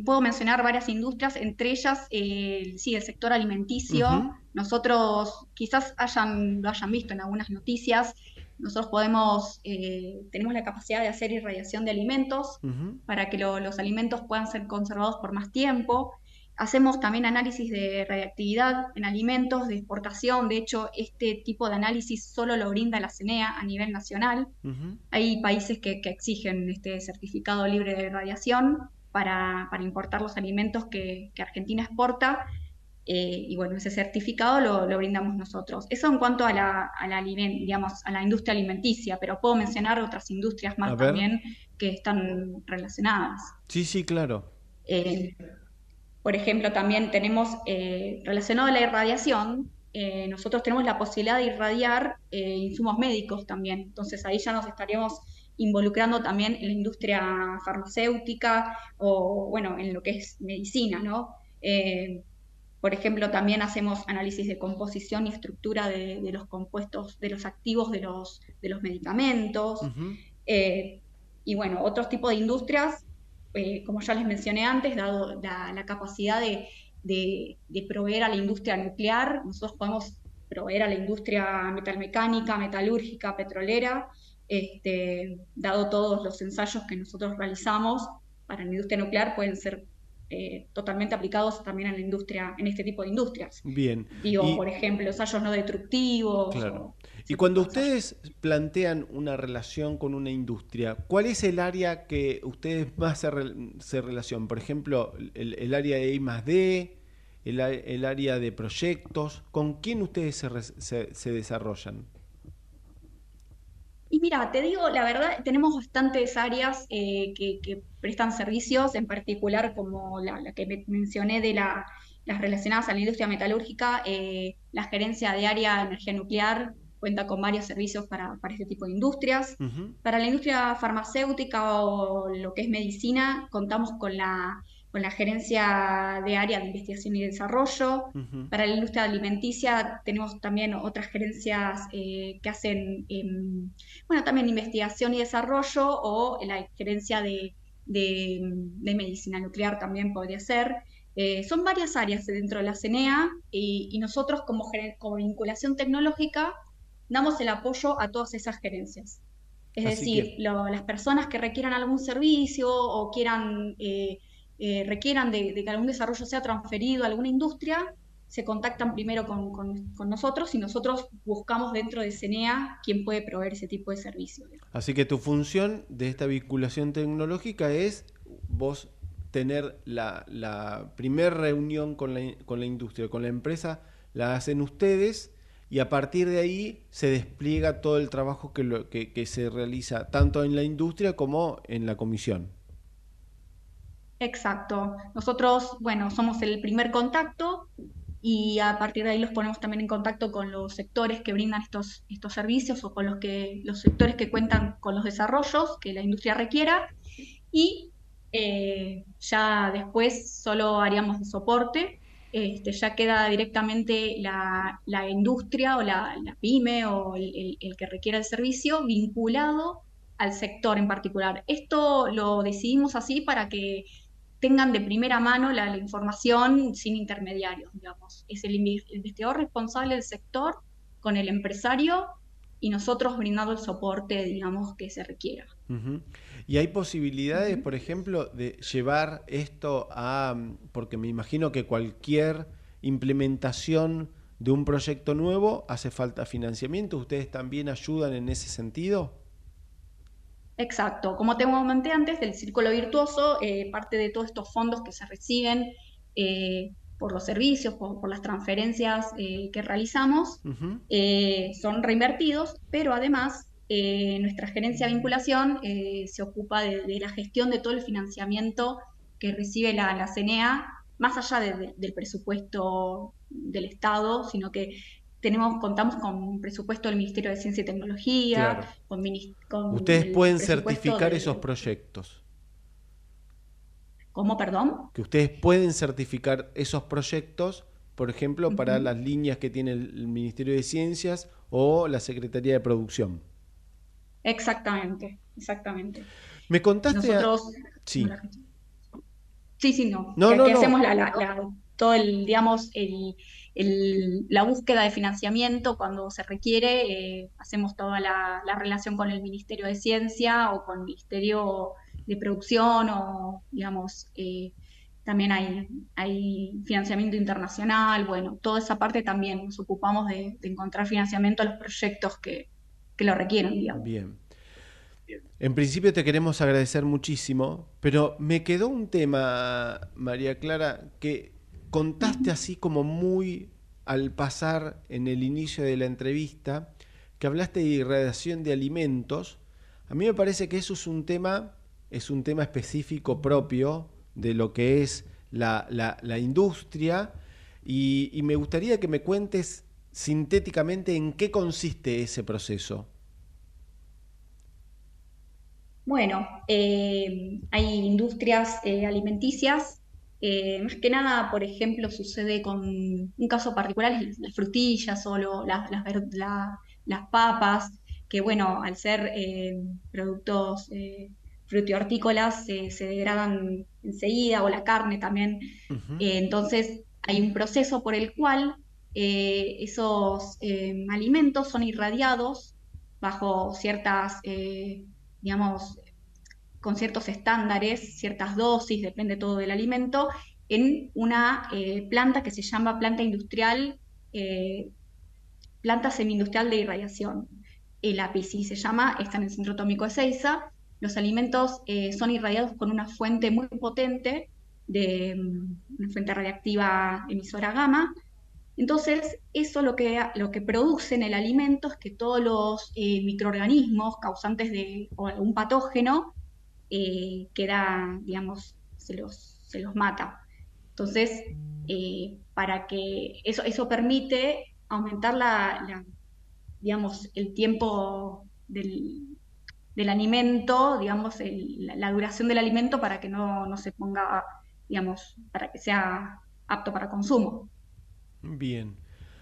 puedo mencionar varias industrias, entre ellas, eh, sí, el sector alimenticio. Nosotros quizás hayan, lo hayan visto en algunas noticias, nosotros podemos, eh, tenemos la capacidad de hacer irradiación de alimentos para que los alimentos puedan ser conservados por más tiempo. Hacemos también análisis de radiactividad en alimentos, de exportación. De hecho, este tipo de análisis solo lo brinda la CENEA a nivel nacional. Hay países que, exigen este certificado libre de radiación para, importar los alimentos que, Argentina exporta. Eh, y bueno, ese certificado lo, brindamos nosotros. Eso en cuanto a la, digamos, a la industria alimenticia, pero puedo mencionar otras industrias más también que están relacionadas. Sí, sí, claro. Eh, por ejemplo, también tenemos, eh, relacionado a la irradiación, nosotros tenemos la posibilidad de irradiar insumos médicos también. Entonces ahí ya nos estaríamos involucrando también en la industria farmacéutica o, bueno, en lo que es medicina, ¿no? Por ejemplo, también hacemos análisis de composición y estructura de, los compuestos, de los activos de los, de los medicamentos. y bueno, otros tipos de industrias eh, como ya les mencioné antes, dado la, capacidad de, proveer a la industria nuclear, nosotros podemos proveer a la industria metalmecánica, metalúrgica, petrolera, este, dado todos los ensayos que nosotros realizamos para la industria nuclear, pueden ser eh, totalmente aplicados también en la industria, en este tipo de industrias. Bien. Digo, por ejemplo, ensayos no destructivos. Claro. y cuando ustedes plantean una relación con una industria, ¿cuál es el área que ustedes más se, relacionan? Por ejemplo, el, área de I más D, el, área de proyectos, ¿con quién ustedes se, se desarrollan? Y mira, te digo, la verdad, tenemos bastantes áreas eh, que, prestan servicios, en particular como la, que mencioné de las relacionadas a la industria metalúrgica, eh, la gerencia de área de energía nuclear cuenta con varios servicios para, este tipo de industrias. Para la industria farmacéutica o lo que es medicina, contamos con la con la gerencia de área de investigación y desarrollo. Para la industria alimenticia tenemos también otras gerencias eh, que hacen, em, bueno, también investigación y desarrollo o la gerencia de, medicina nuclear también podría ser. Eh, son varias áreas dentro de la CENEA y, nosotros como, como vinculación tecnológica damos el apoyo a todas esas gerencias. Es decir, las personas que requieran algún servicio o quieran eh, eh, requieran de, que algún desarrollo sea transferido a alguna industria, se contactan primero con, nosotros y nosotros buscamos dentro de CENEA quién puede proveer ese tipo de servicio. Así que tu función de esta vinculación tecnológica es vos tener la, primera reunión con la, con la industria, con la empresa, la hacen ustedes y a partir de ahí se despliega todo el trabajo que, lo, que se realiza tanto en la industria como en la comisión. Exacto. Nosotros, bueno, somos el primer contacto y a partir de ahí los ponemos también en contacto con los sectores que brindan estos, estos servicios o con los, que, los sectores que cuentan con los desarrollos que la industria requiera y eh, ya después solo haríamos de soporte. Este, ya queda directamente la, industria o la, pyme o el, el que requiera el servicio vinculado al sector en particular. Esto lo decidimos así para que tengan de primera mano la, información sin intermediarios, digamos. Es el investigador responsable del sector con el empresario y nosotros brindando el soporte, digamos, que se requiera. ¿Y hay posibilidades, por ejemplo, de llevar esto a, porque me imagino que cualquier implementación de un proyecto nuevo hace falta financiamiento, ¿ustedes también ayudan en ese sentido? Exacto. Como te comenté antes, del círculo virtuoso, eh, parte de todos estos fondos que se reciben eh, por los servicios, por, las transferencias eh, que realizamos, son reinvertidos, pero además nuestra gerencia de vinculación se ocupa de, la gestión de todo el financiamiento que recibe la, la CNEA, más allá del presupuesto del Estado, sino que tenemos, contamos con un presupuesto del Ministerio de Ciencia y Tecnología, con, Ustedes pueden certificar esos proyectos. ¿Cómo, perdón? Que ustedes pueden certificar esos proyectos, por ejemplo, para las líneas que tiene el Ministerio de Ciencias o la Secretaría de Producción. Exactamente, exactamente. Me contaste... Nosotros... Sí. Sí, sí, no. No, que, no, que no. hacemos la, la- la- todo el, digamos, el, el- la búsqueda de financiamiento cuando se requiere. eh, hacemos toda la, la relación con el Ministerio de Ciencia o con el Ministerio de Producción o, digamos, eh, también hay, hay financiamiento internacional. Bueno, toda esa parte también nos ocupamos de, de encontrar financiamiento a los proyectos que, que lo requieran, digamos. Bien. En principio te queremos agradecer muchísimo, pero me quedó un tema, María Clara, que contaste así como muy al pasar en el inicio de la entrevista, que hablaste de irradiación de alimentos. A mí me parece que eso es un tema, es un tema específico propio de lo que es la, la- industria y, y me gustaría que me cuentes sintéticamente en qué consiste ese proceso. Bueno, eh, hay industrias eh, alimenticias, eh, más que nada, por ejemplo, sucede con un caso particular, las frutillas o lo- las, las ver- la- las papas, que bueno, al ser eh, productos eh, frutihortícolas se, degradan enseguida, o la carne también. Eh, entonces, hay un proceso por el cual eh, esos alimentos son irradiados bajo ciertas, digamos, con ciertos estándares, ciertas dosis, depende todo del alimento, en una eh, planta que se llama planta industrial, eh, planta semi-industrial de irradiación. El APICI se llama, está en el Centro Atómico de Ezeiza. Los alimentos eh, son irradiados con una fuente muy potente, de mm, una fuente radiactiva emisora gamma, entonces, eso lo que, lo que produce en el alimento es que todos los microorganismos causantes de o algún patógeno eh, queda, digamos, se los, se los mata. Entonces, eh, para que eso, eso permite aumentar la, digamos, el tiempo del, del alimento, digamos, la, duración del alimento para que no, no se ponga, digamos, para que sea apto para consumo. Bien.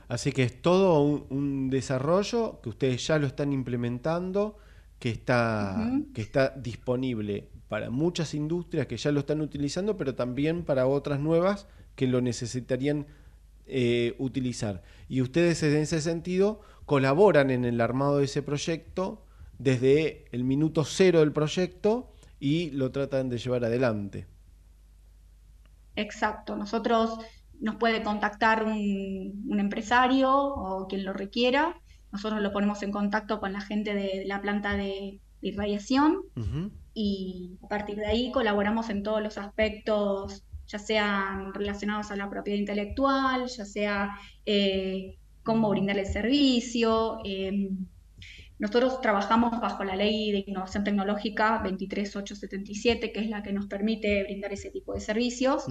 Así que es todo un desarrollo que ustedes ya lo están implementando, que está, que está disponible para muchas industrias que ya lo están utilizando, pero también para otras nuevas que lo necesitarían eh, utilizar. Y ustedes en ese sentido colaboran en el armado de ese proyecto desde el minuto cero del proyecto y lo tratan de llevar adelante. Exacto, nosotros nos puede contactar un, un empresario o quien lo requiera, nosotros lo ponemos en contacto con la gente de, la planta de, de irradiación y a partir de ahí colaboramos en todos los aspectos, ya sean relacionados a la propiedad intelectual, ya sea eh, cómo brindar el servicio. eh, nosotros trabajamos bajo la ley de innovación tecnológica 23877, que es la que nos permite brindar ese tipo de servicios.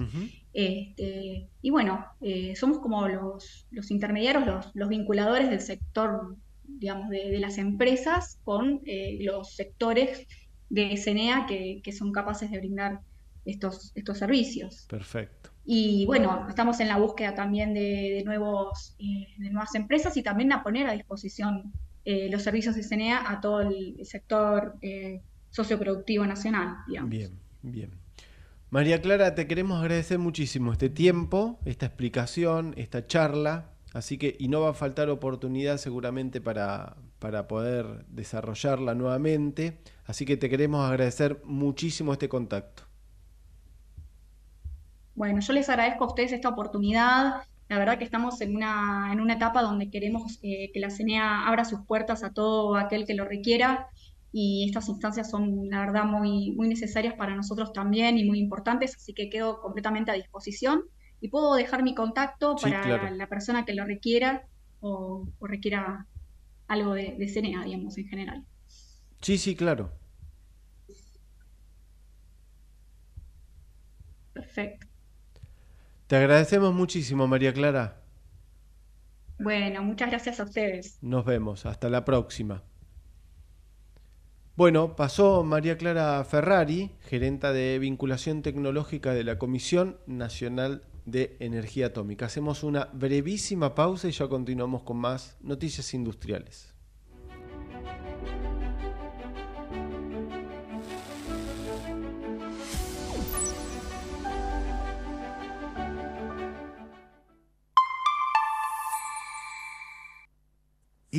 Este, y bueno, eh, somos como los, los intermediarios, los, los vinculadores del sector, digamos, de, de las empresas con eh, los sectores de SNEA que, que son capaces de brindar estos, estos servicios. Perfecto. Y bueno, estamos en la búsqueda también de, de nuevos, eh, de nuevas empresas y también a poner a disposición eh, los servicios de SNEA a todo el sector eh, socioproductivo nacional, digamos. Bien, bien. María Clara, te queremos agradecer muchísimo este tiempo, esta explicación, esta charla. Así que, y no va a faltar oportunidad seguramente para, para poder desarrollarla nuevamente. Así que te queremos agradecer muchísimo este contacto. Bueno, yo les agradezco a ustedes esta oportunidad. La verdad que estamos en una, en una etapa donde queremos eh, que la CENEA abra sus puertas a todo aquel que lo requiera y estas instancias son, la verdad, muy, muy necesarias para nosotros también y muy importantes, así que quedo completamente a disposición y puedo dejar mi contacto Sí, para claro. la persona que lo requiera o, o requiera algo de, de CENEA, digamos, en general. Sí, sí, claro. Perfecto. Te agradecemos muchísimo, María Clara. Bueno, muchas gracias a ustedes. Nos vemos. Hasta la próxima. Bueno, pasó María Clara Ferrari, gerenta de vinculación tecnológica de la Comisión Nacional de Energía Atómica. Hacemos una brevísima pausa y ya continuamos con más noticias industriales.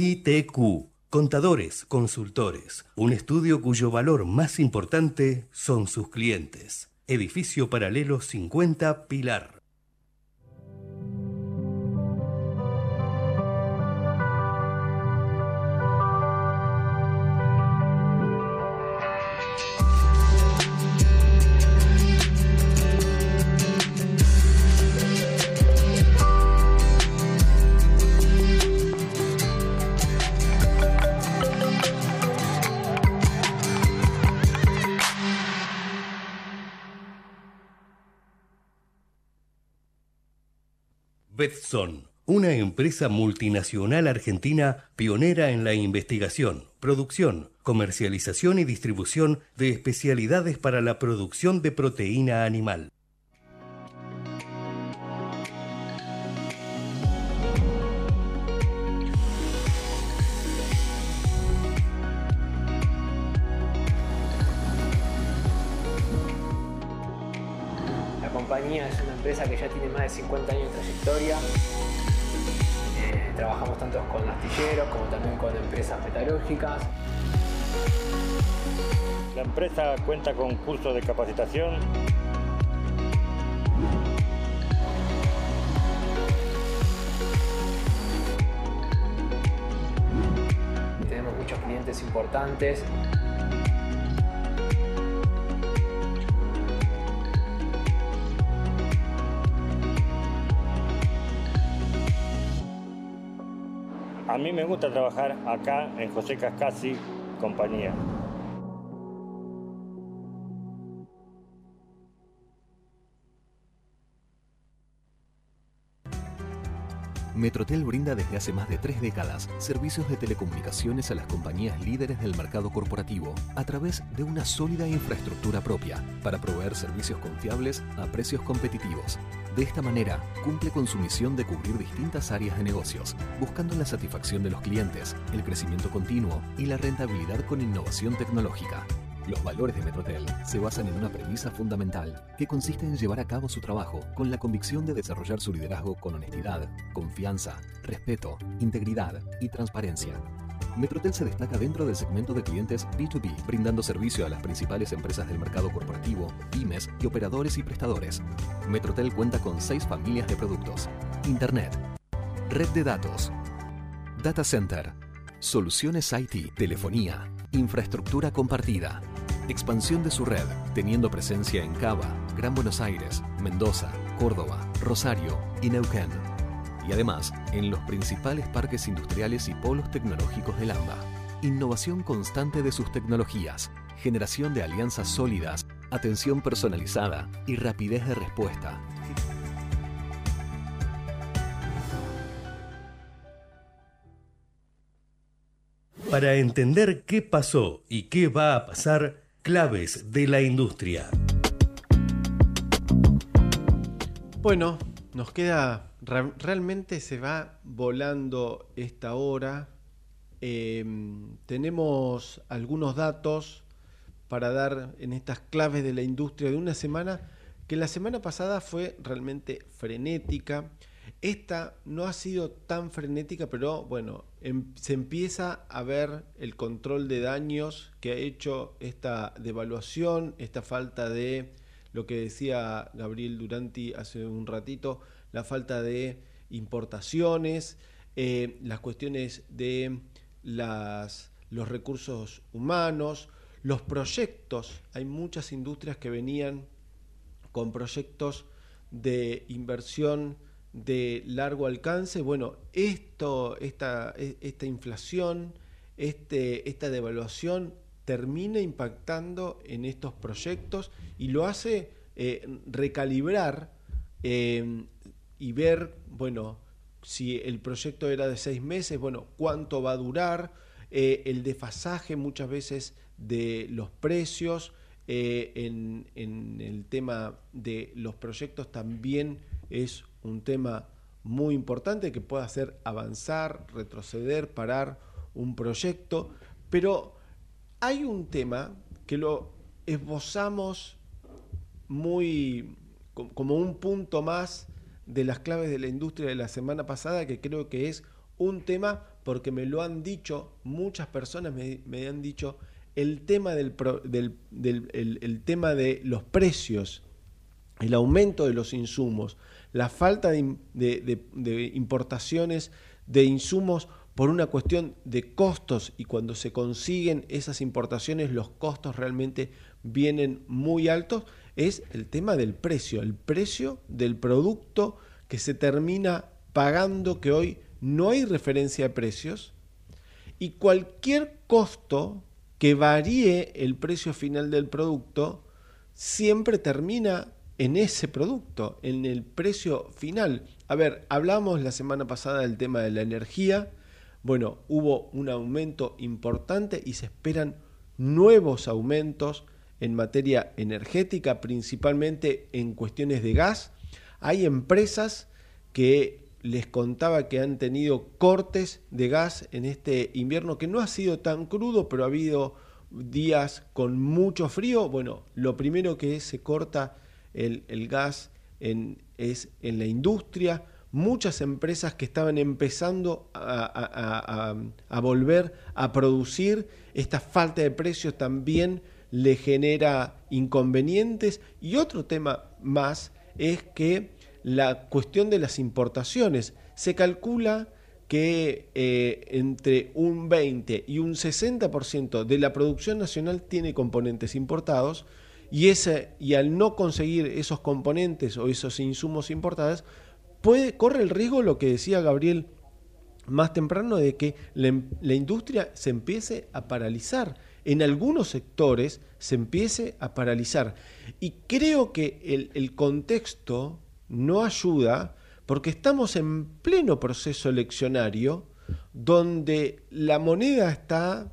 ITQ, Contadores, Consultores, un estudio cuyo valor más importante son sus clientes. Edificio Paralelo 50 Pilar. Empresa multinacional argentina pionera en la investigación, producción, comercialización y distribución de especialidades para la producción de proteína animal. La compañía es una empresa que ya tiene más de 50 años de trayectoria. Con astilleros como también con empresas metalúrgicas. La empresa cuenta con cursos de capacitación. Tenemos muchos clientes importantes. A mí me gusta trabajar acá en José Cascasi compañía. Metrotel brinda desde hace más de tres décadas servicios de telecomunicaciones a las compañías líderes del mercado corporativo a través de una sólida infraestructura propia para proveer servicios confiables a precios competitivos. De esta manera, cumple con su misión de cubrir distintas áreas de negocios, buscando la satisfacción de los clientes, el crecimiento continuo y la rentabilidad con innovación tecnológica. Los valores de Metrotel se basan en una premisa fundamental que consiste en llevar a cabo su trabajo con la convicción de desarrollar su liderazgo con honestidad, confianza, respeto, integridad y transparencia. Metrotel se destaca dentro del segmento de clientes B2B, brindando servicio a las principales empresas del mercado corporativo, pymes y operadores y prestadores. Metrotel cuenta con seis familias de productos. Internet, red de datos, data center, soluciones IT, telefonía, infraestructura compartida, expansión de su red, teniendo presencia en Cava, Gran Buenos Aires, Mendoza, Córdoba, Rosario y Neuquén. Y además, en los principales parques industriales y polos tecnológicos del AMBA. Innovación constante de sus tecnologías, generación de alianzas sólidas, atención personalizada y rapidez de respuesta. Para entender qué pasó y qué va a pasar, claves de la industria. Bueno, nos queda, re- realmente se va volando esta hora. Eh, tenemos algunos datos para dar en estas claves de la industria de una semana que la semana pasada fue realmente frenética. Esta no ha sido tan frenética, pero bueno, em- se empieza a ver el control de daños que ha hecho esta devaluación, esta falta de lo que decía Gabriel Duranti hace un ratito, la falta de importaciones, eh, las cuestiones de las, los recursos humanos, los proyectos. Hay muchas industrias que venían con proyectos de inversión de largo alcance. Bueno, esto, esta, e- esta inflación, este, esta devaluación termina impactando en estos proyectos y lo hace eh, recalibrar eh, y ver, bueno, si el proyecto era de seis meses, bueno, cuánto va a durar, eh, el desfasaje muchas veces de los precios, eh, en, en el tema de los proyectos también es un tema muy importante que puede hacer avanzar, retroceder, parar un proyecto, pero hay un tema que lo esbozamos muy co- como un punto más de las claves de la industria de la semana pasada que creo que es un tema porque me lo han dicho, muchas personas me, han dicho, el tema, del, el, tema de los precios, el aumento de los insumos, la falta de, importaciones de insumos por una cuestión de costos. Y cuando se consiguen esas importaciones los costos realmente vienen muy altos, es el tema del precio, el precio del producto que se termina pagando, que hoy no hay referencia de precios, y cualquier costo que varíe el precio final del producto, siempre termina en ese producto, en el precio final. A ver, hablamos la semana pasada del tema de la energía, bueno, hubo un aumento importante y se esperan nuevos aumentos en materia energética, principalmente en cuestiones de gas. Hay empresas que les contaba que han tenido cortes de gas en este invierno, que no ha sido tan crudo, pero ha habido días con mucho frío. Bueno, lo primero que se corta el, gas es en la industria, muchas empresas que estaban empezando a, volver a producir, esta falta de precios también le genera inconvenientes. Y otro tema más es que la cuestión de las importaciones. Se calcula que eh, entre un 20 y un 60% de la producción nacional tiene componentes importados y, ese, y al no conseguir esos componentes o esos insumos importados, puede, corre el riesgo, lo que decía Gabriel más temprano, de que la, industria se empiece a paralizar. En algunos sectores se empiece a paralizar. Y creo que el, contexto no ayuda porque estamos en pleno proceso eleccionario donde la moneda está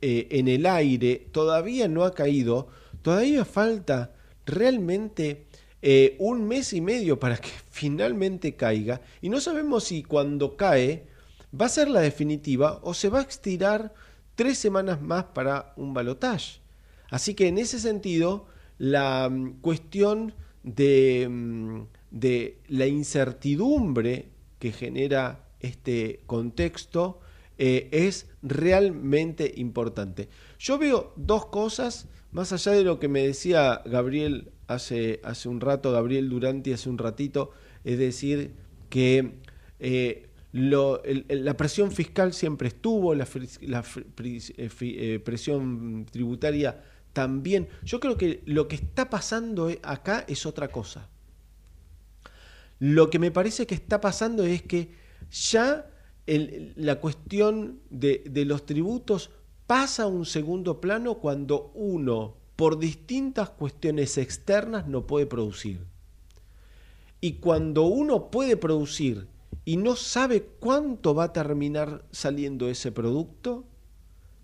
eh, en el aire, todavía no ha caído, todavía falta realmente eh, un mes y medio para que finalmente caiga y no sabemos si cuando cae va a ser la definitiva o se va a estirar tres semanas más para un balotaje. Así que en ese sentido, la mm, cuestión de, mm, de, la incertidumbre que genera este contexto eh, es realmente importante. Yo veo dos cosas, más allá de lo que me decía Gabriel hace, hace un rato, Gabriel Duranti hace un ratito, es decir, que eh, la presión fiscal siempre estuvo, la, eh, eh, presión tributaria también. Yo creo que lo que está pasando acá es otra cosa. Lo que me parece que está pasando es que ya la cuestión de los tributos pasa a un segundo plano cuando uno por distintas cuestiones externas no puede producir. Y cuando uno puede producir y no sabe cuánto va a terminar saliendo ese producto,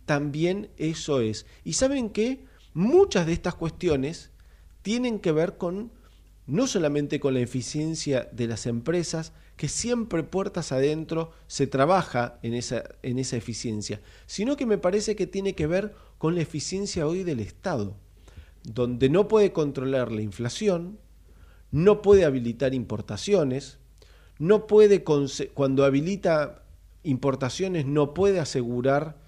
también eso es. Y saben que muchas de estas cuestiones tienen que ver con no solamente con la eficiencia de las empresas, que siempre puertas adentro se trabaja en esa, en esa eficiencia, sino que me parece que tiene que ver con la eficiencia hoy del Estado, donde no puede controlar la inflación, no puede habilitar importaciones, no puede, cuando habilita importaciones, no puede asegurar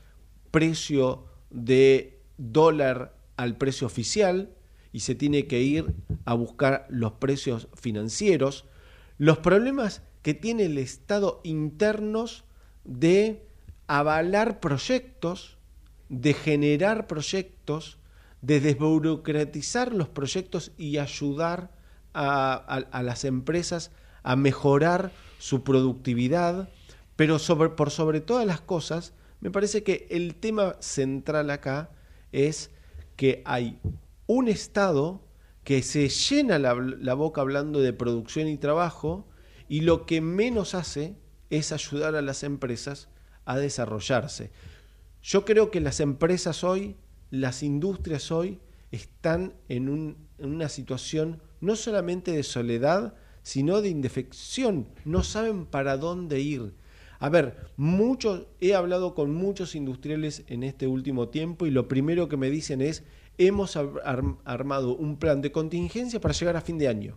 precio de dólar al precio oficial, y se tiene que ir a buscar los precios financieros, los problemas que tiene el Estado internos de avalar proyectos, de generar proyectos, de desburocratizar los proyectos y ayudar a, las empresas a mejorar su productividad, pero por sobre todas las cosas, me parece que el tema central acá es que hay un Estado que se llena la, boca hablando de producción y trabajo y lo que menos hace es ayudar a las empresas a desarrollarse. Yo creo que las empresas hoy, las industrias hoy, están en, una situación no solamente de soledad, sino de indefección. No saben para dónde ir. A ver, mucho, he hablado con muchos industriales en este último tiempo y lo primero que me dicen es, hemos armado un plan de contingencia para llegar a fin de año.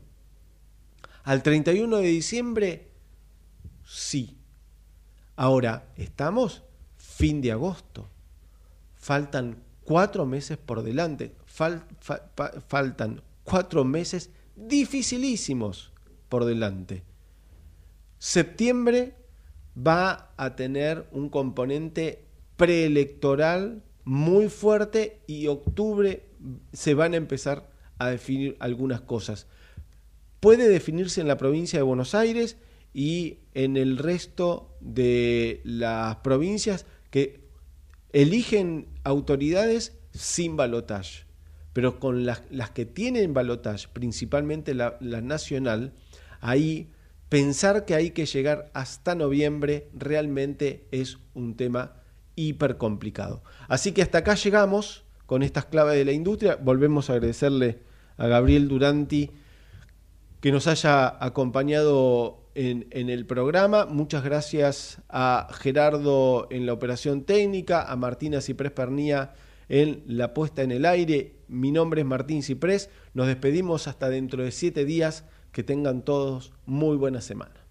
Al 31 de diciembre, sí. Ahora, estamos fin de agosto. Faltan cuatro meses por delante. faltan cuatro meses dificilísimos por delante. Septiembre va a tener un componente preelectoral muy fuerte y octubre se van a empezar a definir algunas cosas. Puede definirse en la provincia de Buenos Aires y en el resto de las provincias que eligen autoridades sin balotaje, pero con las, que tienen balotaje, principalmente la, la nacional, ahí pensar que hay que llegar hasta noviembre realmente es un tema hiper complicado. Así que hasta acá llegamos con estas claves de la industria. Volvemos a agradecerle a Gabriel Duranti que nos haya acompañado en, el programa. Muchas gracias a Gerardo en la operación técnica, a Martina Ciprés Pernía en la puesta en el aire. Mi nombre es Martín Ciprés. Nos despedimos hasta dentro de siete días. Que tengan todos muy buena semana.